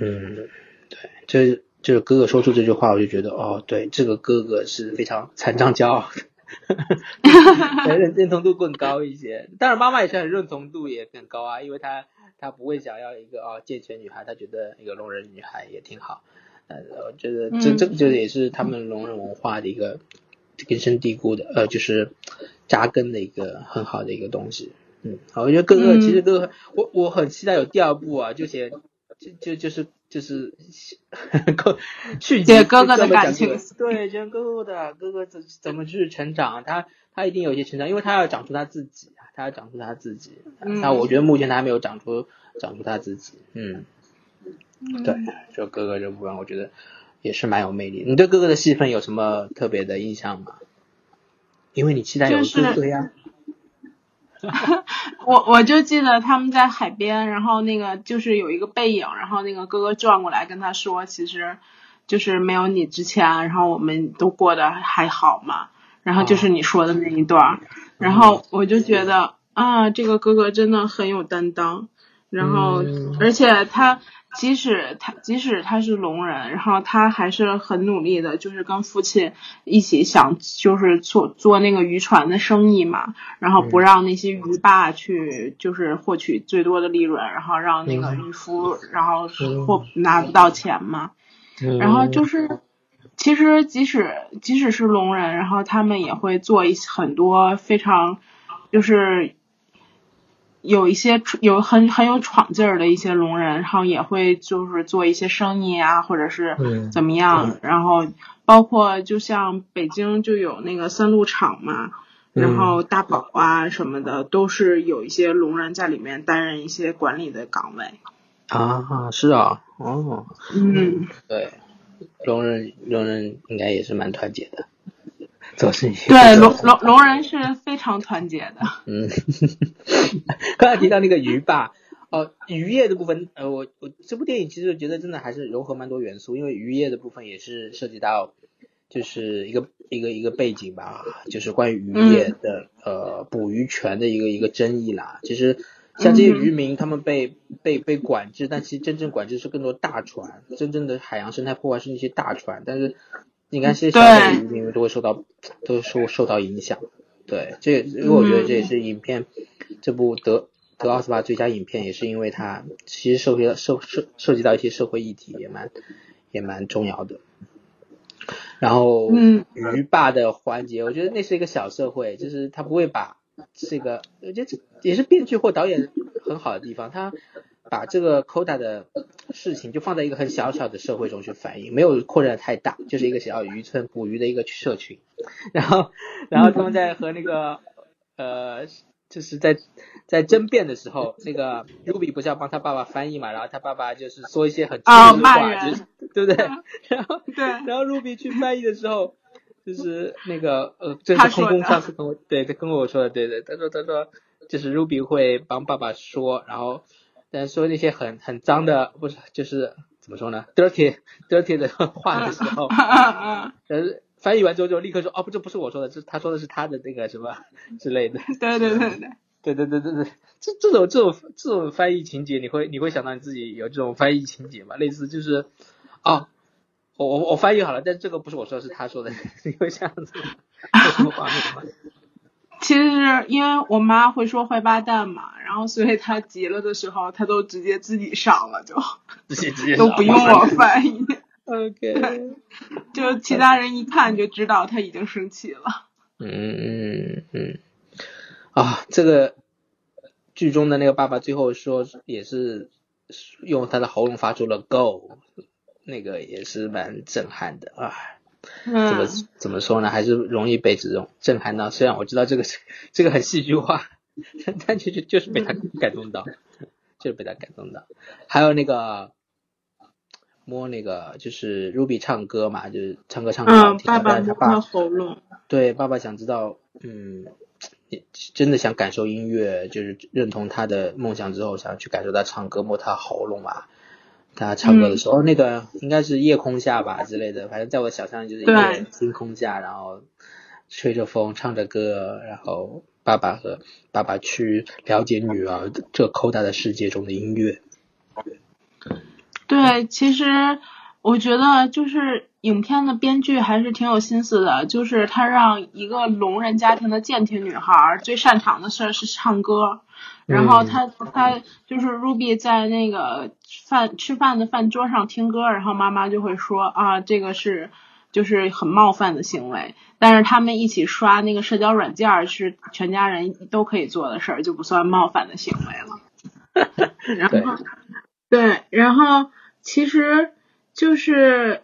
嗯，对，这。就是哥哥说出这句话，我就觉得哦，对，这个哥哥是非常残障骄傲的，认认同度更高一些。当然，妈妈也是很认同度也更高啊，因为她她不会想要一个啊健全女孩，他觉得一个聋人女孩也挺好。呃，我觉得这这这也是他们聋人文化的一个根深蒂固的呃，就是扎根的一个很好的一个东西。嗯，好，我觉得哥哥其实哥哥，我我很期待有第二部啊，就写就就就是。就是哥去接哥哥的感情，对，接哥哥的哥哥怎怎么去成长，他他一定有一些成长，因为他要长出他自己他要长出他自己。那我觉得目前他还没有长出长出他自己，嗯，对，就哥哥这部分，我觉得也是蛮有魅力。你对哥哥的戏份有什么特别的印象吗？因为你期待有哥哥呀。我我就记得他们在海边，然后那个就是有一个背影，然后那个哥哥转过来跟他说，其实就是没有你之前，然后我们都过得还好嘛。然后就是你说的那一段，然后我就觉得啊，这个哥哥真的很有担当，然后而且他。即使他即使他是聋人，然后他还是很努力的，就是跟父亲一起想，就是做做那个渔船的生意嘛，然后不让那些渔霸去，就是获取最多的利润，然后让那个渔夫，然后获拿不到钱嘛。然后就是，其实即使即使是聋人，然后他们也会做一很多非常，就是。有一些有很很有闯劲儿的一些聋人，然后也会就是做一些生意啊，或者是怎么样，然后包括就像北京就有那个三鹿厂嘛，然后大宝啊什么的，都是有一些聋人在里面担任一些管理的岗位。啊，是啊，哦，嗯，对，聋人聋人应该也是蛮团结的。做事情对龙龙龙人是非常团结的。嗯，刚才提到那个鱼吧，哦，渔业的部分，呃，我我这部电影其实觉得真的还是融合蛮多元素，因为渔业的部分也是涉及到，就是一个一个一个背景吧，就是关于渔业的呃捕鱼权的一个一个争议啦。其实像这些渔民，他们被被被管制，但其实真正管制是更多大船，真正的海洋生态破坏是那些大船，但是。你看，这些小的渔民都会受到，都受受到影响。对，这因为我觉得这也是影片这部得得奥斯卡最佳影片，也是因为它其实涉及到涉涉涉及到一些社会议题，也蛮也蛮重要的。然后，嗯，鱼霸的环节，我觉得那是一个小社会，就是他不会把这个，我觉得这也是编剧或导演很好的地方，他把这个 Coda 的事情就放在一个很小小的社会中去反映，没有扩展太大，就是一个小渔村捕鱼的一个社群。然后，然后他们在和那个呃，就是在在争辩的时候，那个 Ruby 不是要帮他爸爸翻译嘛？然后他爸爸就是说一些很啊的骂人话，就是对不对？然后对然后 Ruby 去翻译的时候，就是那个呃，这是空空上次跟我对他跟我说的，对对，他说他说就是 Ruby 会帮爸爸说，然后但是说那些很很脏的，不是就是怎么说呢，dirty dirty 的话的时候，但是，翻译完之后就立刻说哦不，这不是我说的，这他说的是他的那个什么之类的。对对对对，对对对 对对，这这种这种这种翻译情节，你会你会想到你自己有这种翻译情节吗？类似就是，哦，我我我翻译好了，但这个不是我说的，是他说的，你会这样子吗？有什么画面吗？其实是因为我妈会说坏八蛋嘛，然后所以他急了的时候，他都直接自己上了，就 直接直接都不用我 翻译，OK，就其他人一看就知道他已经生气了。嗯嗯嗯，啊，这个剧中的那个爸爸最后说也是用他的喉咙发出了 “go”，那个也是蛮震撼的啊。怎么嗯，怎么说呢？还是容易被这种震撼到。虽然我知道这个这个很戏剧化，但 但就就就是被他感动到，就是被他感动到。还有那个摸那个就是 Ruby 唱歌嘛，就是唱歌唱歌好嗯，听，爸爸但是他爸喉咙，对爸爸想知道，嗯，你真的想感受音乐，就是认同他的梦想之后，想去感受他唱歌，摸他喉咙嘛。他唱歌的时候，那个应该是夜空下吧之类的，反正在我想象里就是一个人星空下，然后吹着风，唱着歌，然后爸爸和爸爸去了解女儿这抠大的世界中的音乐。对，其实我觉得就是影片的编剧还是挺有心思的，就是他让一个聋人家庭的健听女孩最擅长的事儿是唱歌，然后他他就是 Ruby 在那个饭吃饭的饭桌上听歌，然后妈妈就会说啊，这个是就是很冒犯的行为，但是他们一起刷那个社交软件儿是全家人都可以做的事儿，就不算冒犯的行为了。然后对，然后其实就是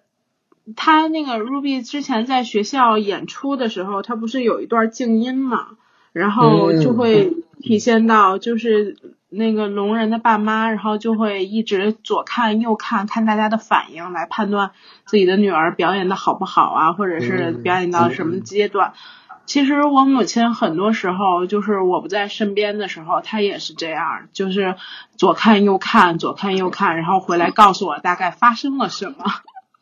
他那个 Ruby 之前在学校演出的时候，他不是有一段静音嘛，然后就会体现到就是那个聋人的爸妈，然后就会一直左看右看，看大家的反应来判断自己的女儿表演的好不好啊，或者是嗯表演到什么阶段。其实我母亲很多时候就是我不在身边的时候，她也是这样，就是左看右看，左看右看，然后回来告诉我大概发生了什么。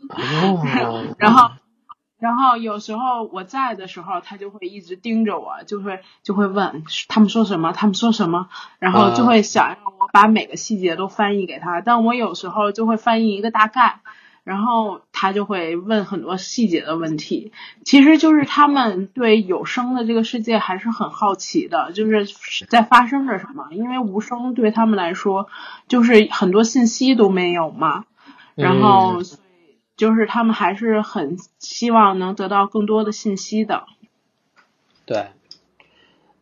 哦，然后，然后有时候我在的时候，他就会一直盯着我，就会就会问他们说什么，他们说什么，然后就会想让我把每个细节都翻译给他。但我有时候就会翻译一个大概。然后他就会问很多细节的问题，其实就是他们对有声的这个世界还是很好奇的，就是在发生着什么，因为无声对他们来说就是很多信息都没有嘛，然后就是他们还是很希望能得到更多的信息的。对，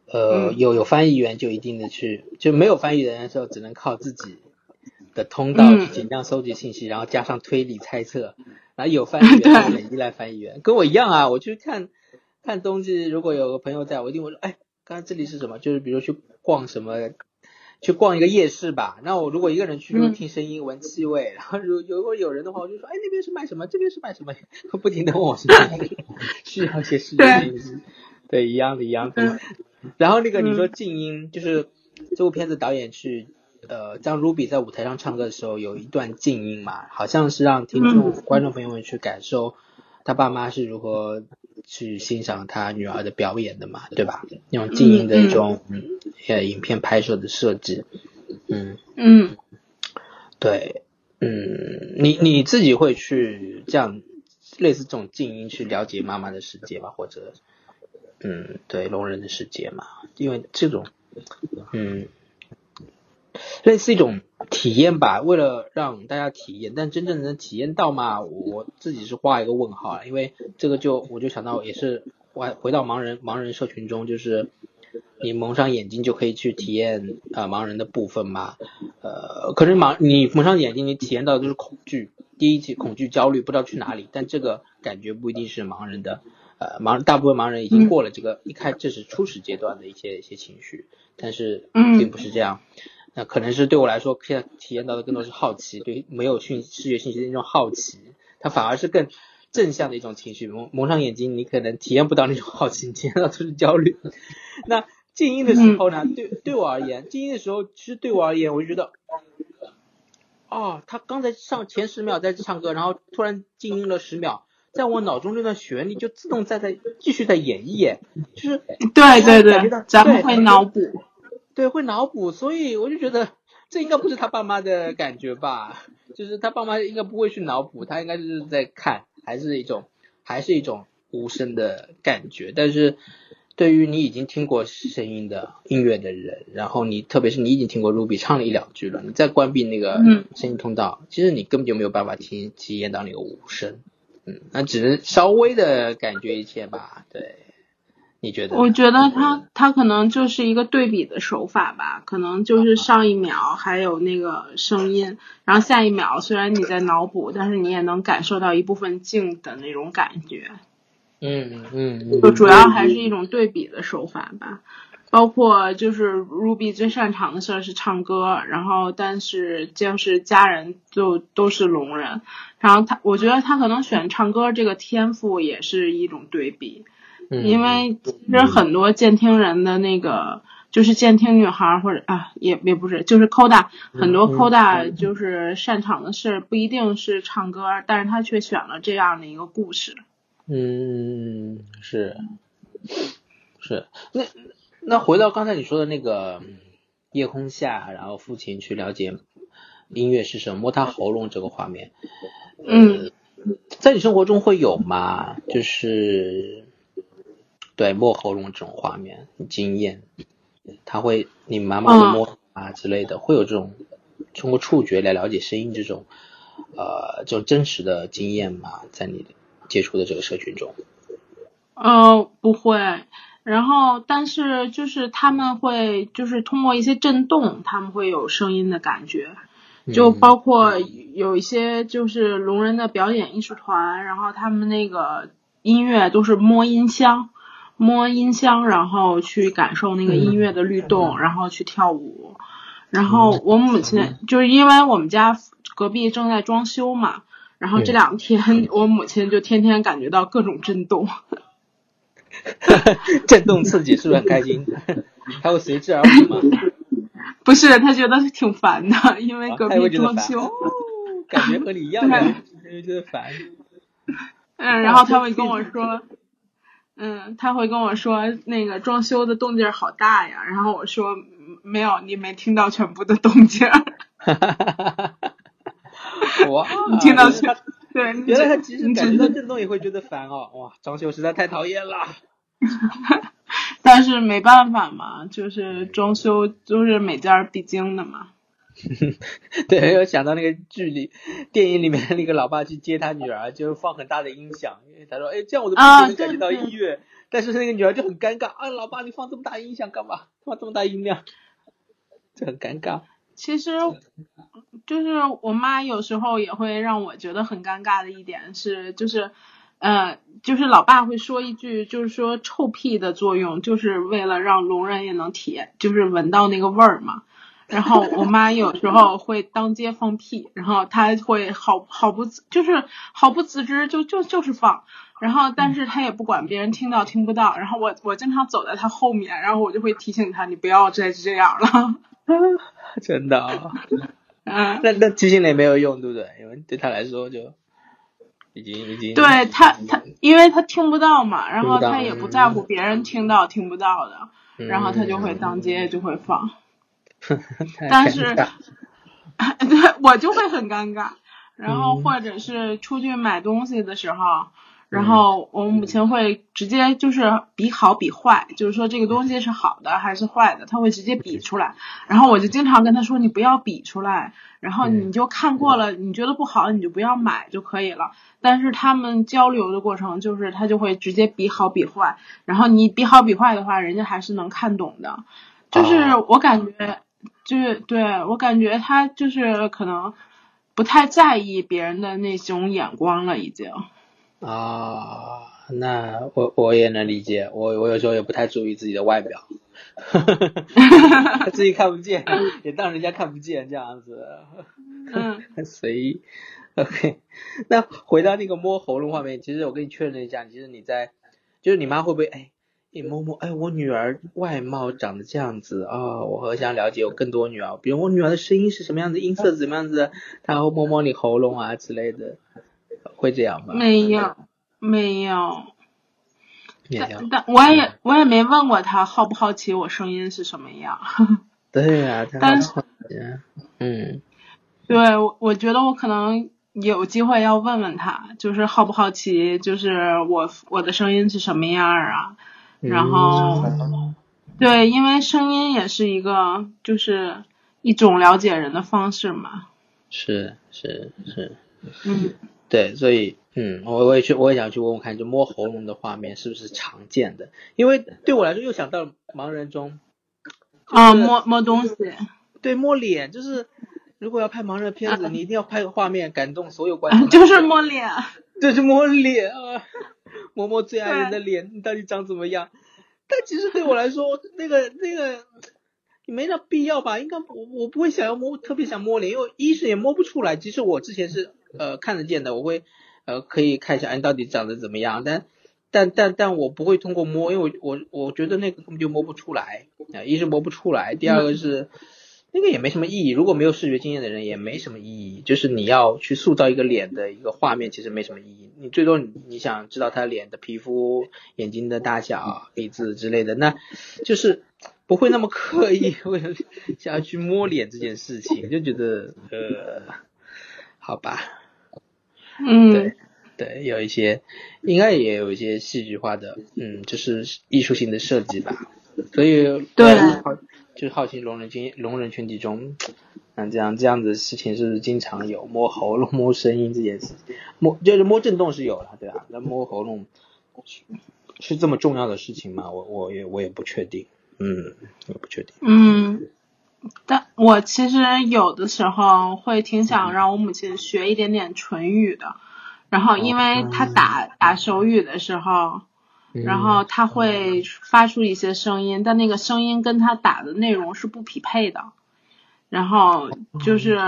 呃，嗯有有翻译员就一定的去，就没有翻译人的时候，只能靠自己的通道去嗯尽量收集信息，然后加上推理猜测。然后有翻译 员就很依赖翻译员，跟我一样啊。我去看看东西，如果有个朋友在，我一定会说，哎，刚刚这里是什么？就是比如去逛什么。去逛一个夜市吧，那我如果一个人去，就嗯听声音、闻气味，然后如如果有人的话，我就说，哎，那边是卖什么？这边是卖什么？不停的问我是需要一些实用信息。对，一样的，一样的。然后那个你说静音，就是这部片子导演去呃，当 Ruby 在舞台上唱歌的时候，有一段静音嘛，好像是让听众、观众朋友们去感受他爸妈是如何去欣赏他女儿的表演的嘛，对吧？那种静音的一种嗯呃影片拍摄的设计，嗯嗯，对，嗯，你你自己会去这样类似这种静音去了解妈妈的世界吗？或者嗯，对聋人的世界嘛？因为这种嗯。类似一种体验吧，为了让大家体验，但真正能体验到嘛？我自己是画一个问号啊，因为这个就我就想到也是回回到盲人盲人社群中，就是你蒙上眼睛就可以去体验呃盲人的部分嘛，呃，可是盲你蒙上眼睛，你体验到的就是恐惧，第一期恐惧、焦虑，不知道去哪里。但这个感觉不一定是盲人的，呃，盲大部分盲人已经过了这个一开，这是初始阶段的一些一些情绪，但是并不是这样。那可能是对我来说，现在体验到的更多是好奇，对没有讯视觉信息的那种好奇，它反而是更正向的一种情绪。蒙蒙上眼睛，你可能体验不到那种好奇，体验到都是焦虑。那静音的时候呢？对对我而言，静音的时候，其实对我而言，我就觉得，哦，他刚才上前十秒在唱歌，然后突然静音了十秒，在我脑中这段旋律就自动在在继续在演绎，就是对对对，咱们会脑补，对，会脑补，所以我就觉得这应该不是他爸妈的感觉吧？就是他爸妈应该不会去脑补，他应该就是在看，还是一种还是一种无声的感觉，但是。对于你已经听过声音的音乐的人，然后你特别是你已经听过 Ruby 唱了一两句了，你再关闭那个声音通道，其实你根本就没有办法体体验到那个无声，嗯，那只能稍微的感觉一些吧。对，你觉得？我觉得他他可能就是一个对比的手法吧，可能就是上一秒还有那个声音，然后下一秒虽然你在脑补，但是你也能感受到一部分静的那种感觉。嗯嗯，就主要还是一种对比的手法吧，包括就是 Ruby 最擅长的事儿是唱歌，然后但是就是家人就都是聋人，然后他我觉得他可能选唱歌这个天赋也是一种对比，因为其实很多监听人的那个就是监听女孩或者啊也也不是就是 Koda 很多 Koda 就是擅长的事不一定是唱歌，但是他却选了这样的一个故事。嗯，是，是，那那回到刚才你说的那个夜空下，然后父亲去了解音乐是什么，摸他喉咙这个画面，嗯，在你生活中会有吗？就是对摸喉咙这种画面很惊艳，他会你妈妈的摸啊之类的，会有这种通过触觉来了解声音这种呃这种真实的经验嘛？在你？接触的这个社群中，呃，不会。然后，但是就是他们会，就是通过一些震动，他们会有声音的感觉。就包括有一些就是聋人的表演艺术团，然后他们那个音乐都是摸音箱，摸音箱，然后去感受那个音乐的律动，然后去跳舞。然后我母亲就是因为我们家隔壁正在装修嘛。然后这两天，我母亲就天天感觉到各种震动，震动刺激是不是很开心？还会随之而舞吗？不是，他觉得挺烦的，因为隔壁装修，感觉和你一样，的，觉得烦。嗯，然后他会跟我说，嗯，他会跟我说那个装修的动静好大呀。然后我说没有，你没听到全部的动静。哇！你听到全？对，原来他即使感觉到震动也会觉得烦哦。哇，装修实在太讨厌了。但是没办法嘛，就是装修都是每家必经的嘛。对，又想到那个剧里，电影里面那个老爸去接他女儿，就放很大的音响，因为他说：“哎，这样我都不能感觉到音乐。”但是那个女儿就很尴尬啊，老爸你放这么大音响干嘛？放这么大音量，就很尴尬。其实，就是我妈有时候也会让我觉得很尴尬的一点是，就是，呃，就是老爸会说一句，就是说臭屁的作用，就是为了让聋人也能体验，就是闻到那个味儿嘛。然后我妈有时候会当街放屁，然后她会毫毫不就是毫不自知，就就就是放。然后但是她也不管别人听到听不到。然后我我经常走在她后面，然后我就会提醒她，你不要再这样了。真的啊，那那提醒了也没有用，对不对？因为对她来说就已经已经对她她，因为她听不到嘛，然后她也不在乎别人听到听不到的，然后她就会当街就会放。但是，对 我就会很尴尬，然后或者是出去买东西的时候。然后我母亲会直接就是比好比坏，就是说这个东西是好的还是坏的，他会直接比出来。然后我就经常跟他说，你不要比出来，然后你就看过了，你觉得不好你就不要买就可以了。但是他们交流的过程就是他就会直接比好比坏，然后你比好比坏的话，人家还是能看懂的。就是我感觉就是对我感觉他就是可能不太在意别人的那种眼光了，已经。啊，那我我也能理解，我我有时候也不太注意自己的外表，自己看不见，也当人家看不见这样子，嗯，很随意。OK，那回到那个摸喉咙画面，其实我跟你确认一下，其实你在，就是你妈会不会哎，你摸摸，哎，我女儿外貌长得这样子啊，我很想了解有更多女儿，比如我女儿的声音是什么样子，音色怎么样子，她会摸摸你喉咙啊之类的，会这样吗？没有，没有。没有。但但我也我也没问过他好不好奇我声音是什么样。对呀、他但是嗯对，我我觉得我可能有机会要问问他，就是好不好奇，就是我我的声音是什么样儿啊？然后嗯。对，因为声音也是一个就是一种了解人的方式嘛。是是是，嗯，对，所以嗯，我我也去，我也想去问问看，就摸喉咙的画面是不是常见的？因为对我来说，又想到盲人中，啊，摸摸东西，对摸脸，就是如果要拍盲人片子，你一定要拍个画面感动所有观众，就是摸脸。就是摸脸啊，摸摸最爱人的脸，你到底长怎么样？但其实对我来说，那个那个没那必要吧？应该我我不会想要摸，特别想摸脸，因为一是也摸不出来。其实我之前是呃看得见的，我会呃可以看一下，哎，到底长得怎么样？但但但但我不会通过摸，因为我我我觉得那个根本就摸不出来啊、一是摸不出来，第二个是。那个也没什么意义，如果没有视觉经验的人也没什么意义。就是你要去塑造一个脸的一个画面，其实没什么意义。你最多你你想知道他脸的皮肤、眼睛的大小、鼻子之类的，那就是不会那么刻意 为了想要去摸脸这件事情，就觉得 呃，好吧，嗯对，对，有一些应该也有一些戏剧化的，嗯，就是艺术性的设计吧。所以对就是好奇聋人群聋人群体中，那这样这样子的事情是不是经常有摸喉咙、摸声音这件事？摸就是摸震动是有了，对啊，那摸喉咙是是这么重要的事情吗？我我也我也不确定，嗯，我不确定。嗯，但我其实有的时候会挺想让我母亲学一点点唇语的，然后因为她打打手语的时候，然后他会发出一些声音，但那个声音跟他打的内容是不匹配的，然后就是，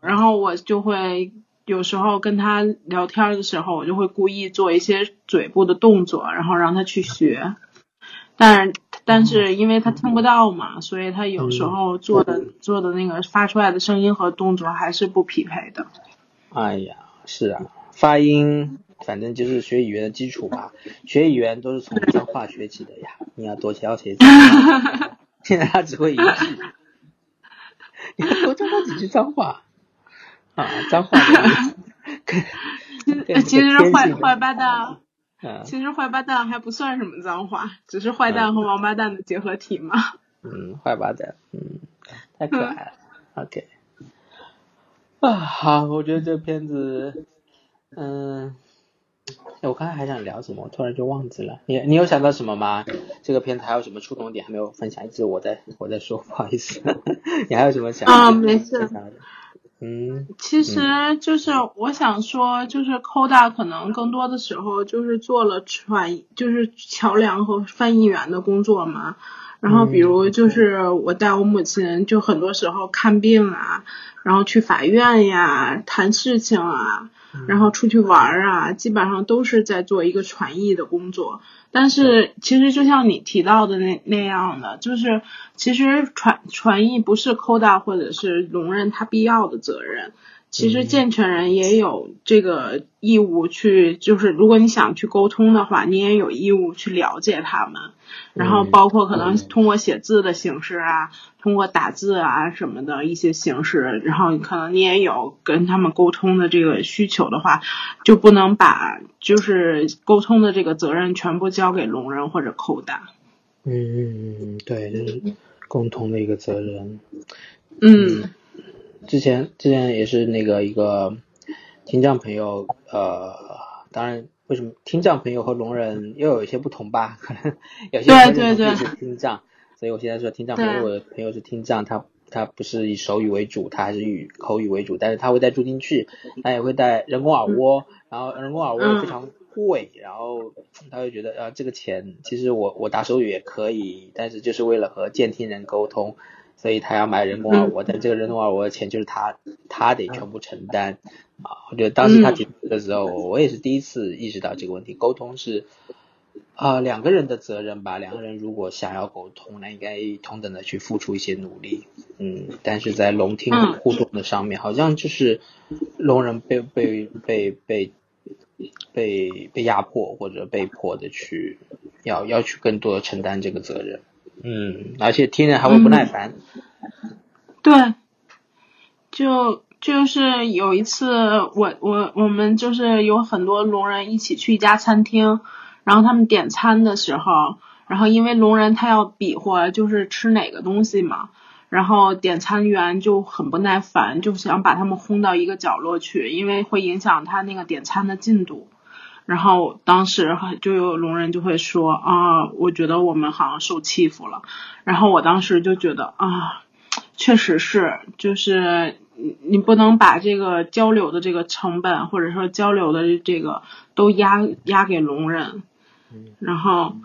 然后我就会有时候跟他聊天的时候，我就会故意做一些嘴部的动作，然后让他去学。但是但是因为他听不到嘛，所以他有时候做的、做的那个发出来的声音和动作还是不匹配的。哎呀，是啊，发音反正就是学语言的基础吧。学语言都是从脏话学起的呀，你要多教些脏话。现在他只会一句，你要多教他几句脏话啊，脏话 其实坏坏八蛋，嗯其实坏八蛋还不算什么脏话，只是坏蛋和王八蛋的结合体嘛。嗯，坏八蛋，嗯，太可爱了。OK，啊，好，我觉得这片子，嗯，哎我刚才还想聊什么，我突然就忘记了。你你有想到什么吗？这个片子还有什么触动点还没有分享？一直我在我在说，不好意思。你还有什么想啊没事？嗯其实就是我想说，就是 Coda 可能更多的时候就是做了传，就是桥梁和翻译员的工作嘛。然后比如就是我带我母亲，就很多时候看病啊，然后去法院呀谈事情啊，然后出去玩儿啊，基本上都是在做一个传译的工作。但是其实就像你提到的那那样的，就是其实传传译不是 Coda 或者是容忍他必要的责任。其实健全人也有这个义务去，就是如果你想去沟通的话，你也有义务去了解他们，然后包括可能通过写字的形式啊，通过打字啊什么的一些形式，然后可能你也有跟他们沟通的这个需求的话，就不能把就是沟通的这个责任全部交给聋人或者扣打。嗯嗯嗯，对，这是共同的一个责任。嗯之前之前也是那个一个听障朋友，呃，当然为什么听障朋友和聋人又有一些不同吧？可 能有些听障，所以我现在说听障朋友，我的朋友是听障，他他不是以手语为主，他还是以口语为主，但是他会带助听器，他也会带人工耳蜗，然后人工耳蜗非常贵，然后他会觉得啊这个钱其实我我打手语也可以，但是就是为了和监听人沟通，所以他要买人工耳蜗，但这个人工耳蜗的钱就是他他得全部承担啊，我觉得当时他提出的时候，我也是第一次意识到这个问题，沟通是。啊，两个人的责任吧。两个人如果想要沟通，那应该同等的去付出一些努力。嗯，但是在聋听互动的上面，好像就是聋人被被被被被被压迫或者被迫的去要要去更多的承担这个责任。嗯，而且听人还会不耐烦。对，就就是有一次，我我我们就是有很多聋人一起去一家餐厅。然后他们点餐的时候，然后因为聋人他要比划就是吃哪个东西嘛，然后点餐员就很不耐烦，就想把他们轰到一个角落去，因为会影响他那个点餐的进度。然后当时就有聋人就会说啊，我觉得我们好像受欺负了。然后我当时就觉得啊，确实是，就是你你不能把这个交流的这个成本或者说交流的这个都压压给聋人。然后，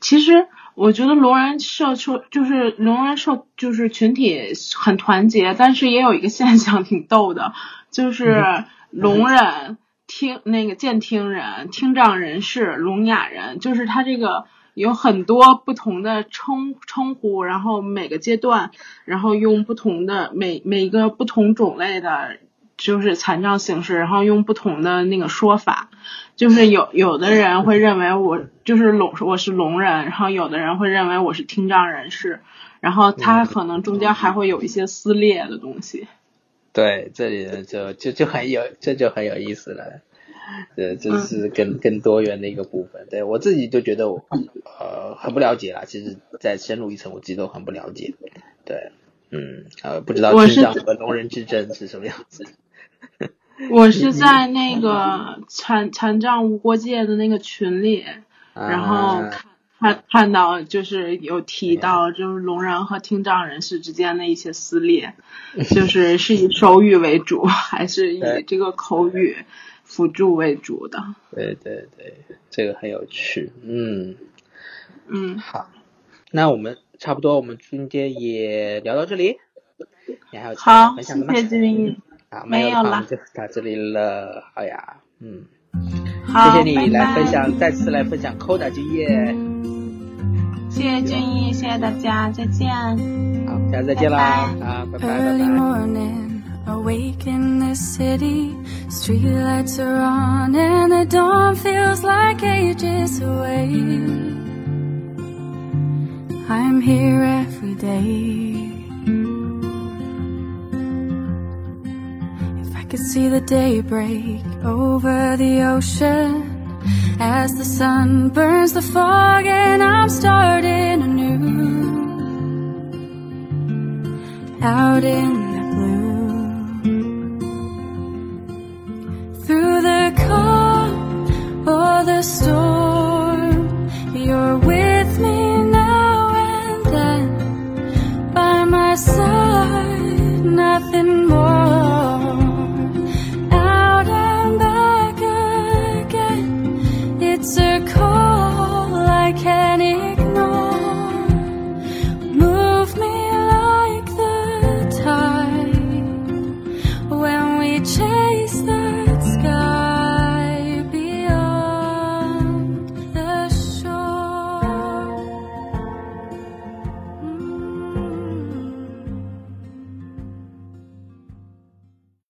其实我觉得聋人社出就是聋人社就是群体很团结，但是也有一个现象挺逗的，就是聋人听那个健听人、听障人士、聋哑人，就是他这个有很多不同的称称呼，然后每个阶段，然后用不同的每每个不同种类的。就是残障形式，然后用不同的那个说法，就是有有的人会认为我就是聋，我是聋人，然后有的人会认为我是听障人士，然后他可能中间还会有一些撕裂的东西。对，这里就就就很有，这就很有意思了，呃这是更更多元的一个部分。对我自己就觉得我呃很不了解啦，其实再深入一层，我自己都很不了解。对，嗯，呃，不知道智障和聋人之争是什么样子。我是在那个残残障无国界的那个群里，然后看看看到就是有提到就是聋人和听障人士之间的一些撕裂，就是 是以手语为主还是以这个口语辅助为主的？对对对，这个很有趣。嗯嗯，好，那我们差不多，我们今天也聊到这里。你还有好，谢谢志明。没有了，就到这里了。好呀，嗯，好，谢谢你来分享，再次来分享 Coda 经验。谢谢君毅，谢谢大家，再见。好，下次再见啦，啊，拜拜拜拜。Awake in this city, streetlights are on, and the dawn feels like ages away. I'm here every day. could see the daybreak over the ocean As the sun burns the fog and I'm starting anew. Out in the blue. Through the calm or the storm You're with me now and then. By my side, nothing more.